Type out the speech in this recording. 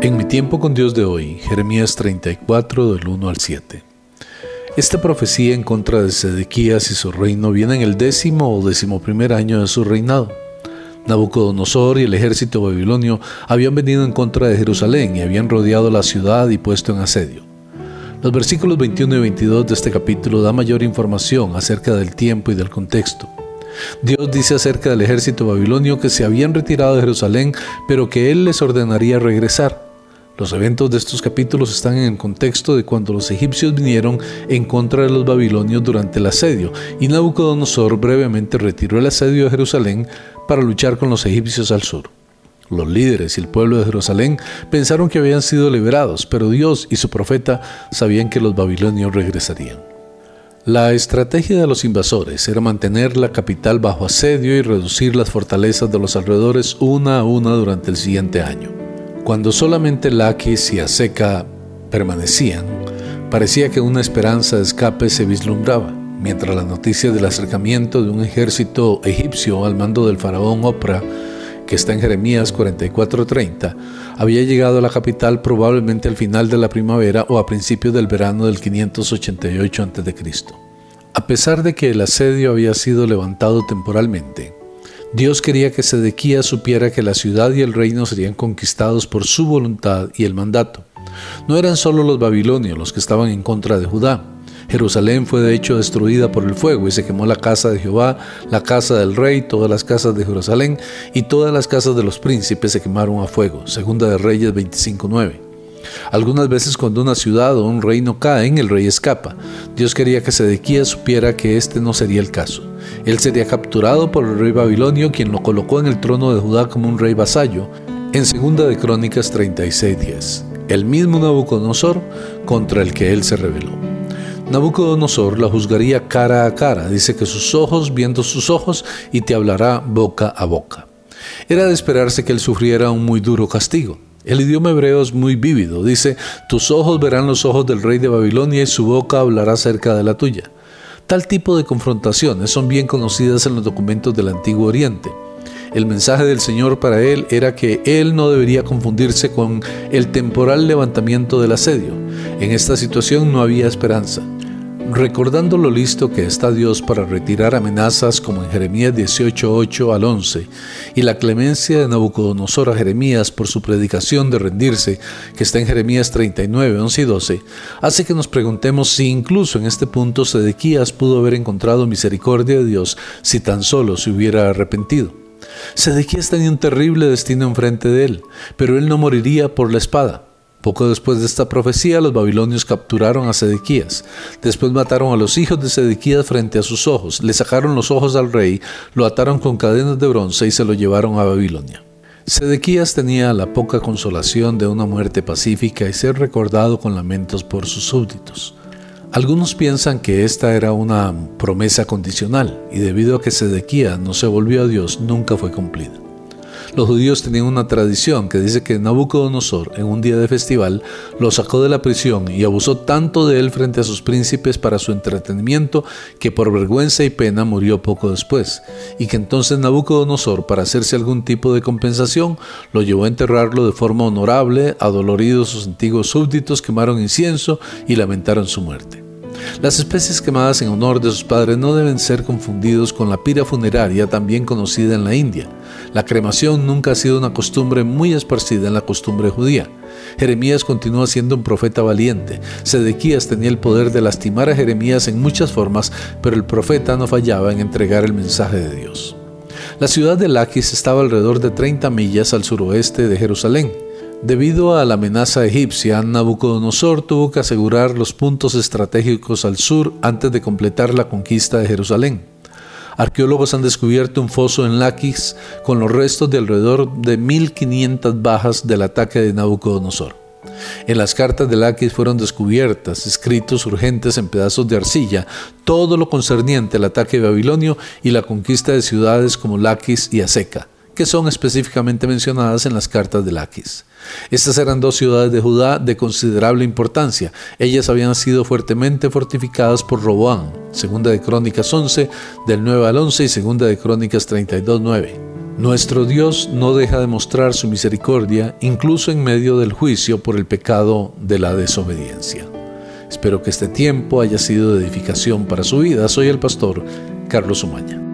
En mi tiempo con Dios de hoy, Jeremías 34 del 1 al 7. Esta profecía en contra de Sedequías y su reino viene en el décimo o décimo primer año de su reinado. Nabucodonosor y el ejército babilonio habían venido en contra de Jerusalén y habían rodeado la ciudad y puesto en asedio. Los versículos 21 y 22 de este capítulo dan mayor información acerca del tiempo y del contexto. Dios dice acerca del ejército babilonio que se habían retirado de Jerusalén, pero que Él les ordenaría regresar. Los eventos de estos capítulos están en el contexto de cuando los egipcios vinieron en contra de los babilonios durante el asedio, y Nabucodonosor brevemente retiró el asedio de Jerusalén para luchar con los egipcios al sur. Los líderes y el pueblo de Jerusalén pensaron que habían sido liberados, pero Dios y su profeta sabían que los babilonios regresarían. La estrategia de los invasores era mantener la capital bajo asedio y reducir las fortalezas de los alrededores una a una durante el siguiente año. Cuando solamente Laquis y Aseca permanecían, parecía que una esperanza de escape se vislumbraba, mientras la noticia del acercamiento de un ejército egipcio al mando del faraón Opra, que está en Jeremías 44:30, había llegado a la capital probablemente al final de la primavera o a principios del verano del 588 a.C. A pesar de que el asedio había sido levantado temporalmente, Dios quería que Sedequías supiera que la ciudad y el reino serían conquistados por su voluntad y el mandato. No eran solo los babilonios los que estaban en contra de Judá. Jerusalén fue de hecho destruida por el fuego y se quemó la casa de Jehová, la casa del rey, todas las casas de Jerusalén y todas las casas de los príncipes se quemaron a fuego. Segunda de Reyes 25.9. Algunas veces cuando una ciudad o un reino caen, el rey escapa. Dios quería que Sedequías supiera que este no sería el caso. Él sería capturado por el rey babilonio, quien lo colocó en el trono de Judá como un rey vasallo, en 2 de Crónicas 36:10. El mismo Nabucodonosor contra el que él se rebeló. Nabucodonosor la juzgaría cara a cara, dice que sus ojos viendo sus ojos y te hablará boca a boca. Era de esperarse que él sufriera un muy duro castigo. El idioma hebreo es muy vívido. Dice, tus ojos verán los ojos del rey de Babilonia y su boca hablará cerca de la tuya. Tal tipo de confrontaciones son bien conocidas en los documentos del Antiguo Oriente. El mensaje del Señor para él era que él no debería confundirse con el temporal levantamiento del asedio. En esta situación no había esperanza recordando lo listo que está Dios para retirar amenazas como en Jeremías 18:8 al 11, y la clemencia de Nabucodonosor a Jeremías por su predicación de rendirse, que está en Jeremías 39, 11 y 12, hace que nos preguntemos si incluso en este punto Sedequías pudo haber encontrado misericordia de Dios si tan solo se hubiera arrepentido. Sedequías tenía un terrible destino enfrente de él, pero él no moriría por la espada. Poco después de esta profecía, los babilonios capturaron a Sedequías. Después mataron a los hijos de Sedequías frente a sus ojos, le sacaron los ojos al rey, lo ataron con cadenas de bronce y se lo llevaron a Babilonia. Sedequías tenía la poca consolación de una muerte pacífica y ser recordado con lamentos por sus súbditos. Algunos piensan que esta era una promesa condicional y debido a que Sedequías no se volvió a Dios, nunca fue cumplida. Los judíos tenían una tradición que dice que Nabucodonosor, en un día de festival, lo sacó de la prisión y abusó tanto de él frente a sus príncipes para su entretenimiento que por vergüenza y pena murió poco después, y que entonces Nabucodonosor, para hacerse algún tipo de compensación, lo llevó a enterrarlo de forma honorable, adoloridos sus antiguos súbditos quemaron incienso y lamentaron su muerte. Las especies quemadas en honor de sus padres no deben ser confundidos con la pira funeraria también conocida en la India. La cremación nunca ha sido una costumbre muy esparcida en la costumbre judía. Jeremías continúa siendo un profeta valiente. Sedequías tenía el poder de lastimar a Jeremías en muchas formas, pero el profeta no fallaba en entregar el mensaje de Dios. La ciudad de Laquis estaba alrededor de 30 millas al suroeste de Jerusalén. Debido a la amenaza egipcia, Nabucodonosor tuvo que asegurar los puntos estratégicos al sur antes de completar la conquista de Jerusalén. Arqueólogos han descubierto un foso en Laquis con los restos de alrededor de 1500 bajas del ataque de Nabucodonosor. En las cartas de Laquis fueron descubiertas escritos urgentes en pedazos de arcilla, todo lo concerniente al ataque babilonio y la conquista de ciudades como Laquis y Aseca, que son específicamente mencionadas en las cartas de Laquis. Estas eran dos ciudades de Judá de considerable importancia. Ellas habían sido fuertemente fortificadas por Roboán, segunda de Crónicas 11, del 9 al 11 y segunda de Crónicas 32, 9. Nuestro Dios no deja de mostrar su misericordia incluso en medio del juicio por el pecado de la desobediencia. Espero que este tiempo haya sido de edificación para su vida. Soy el pastor Carlos Umaña.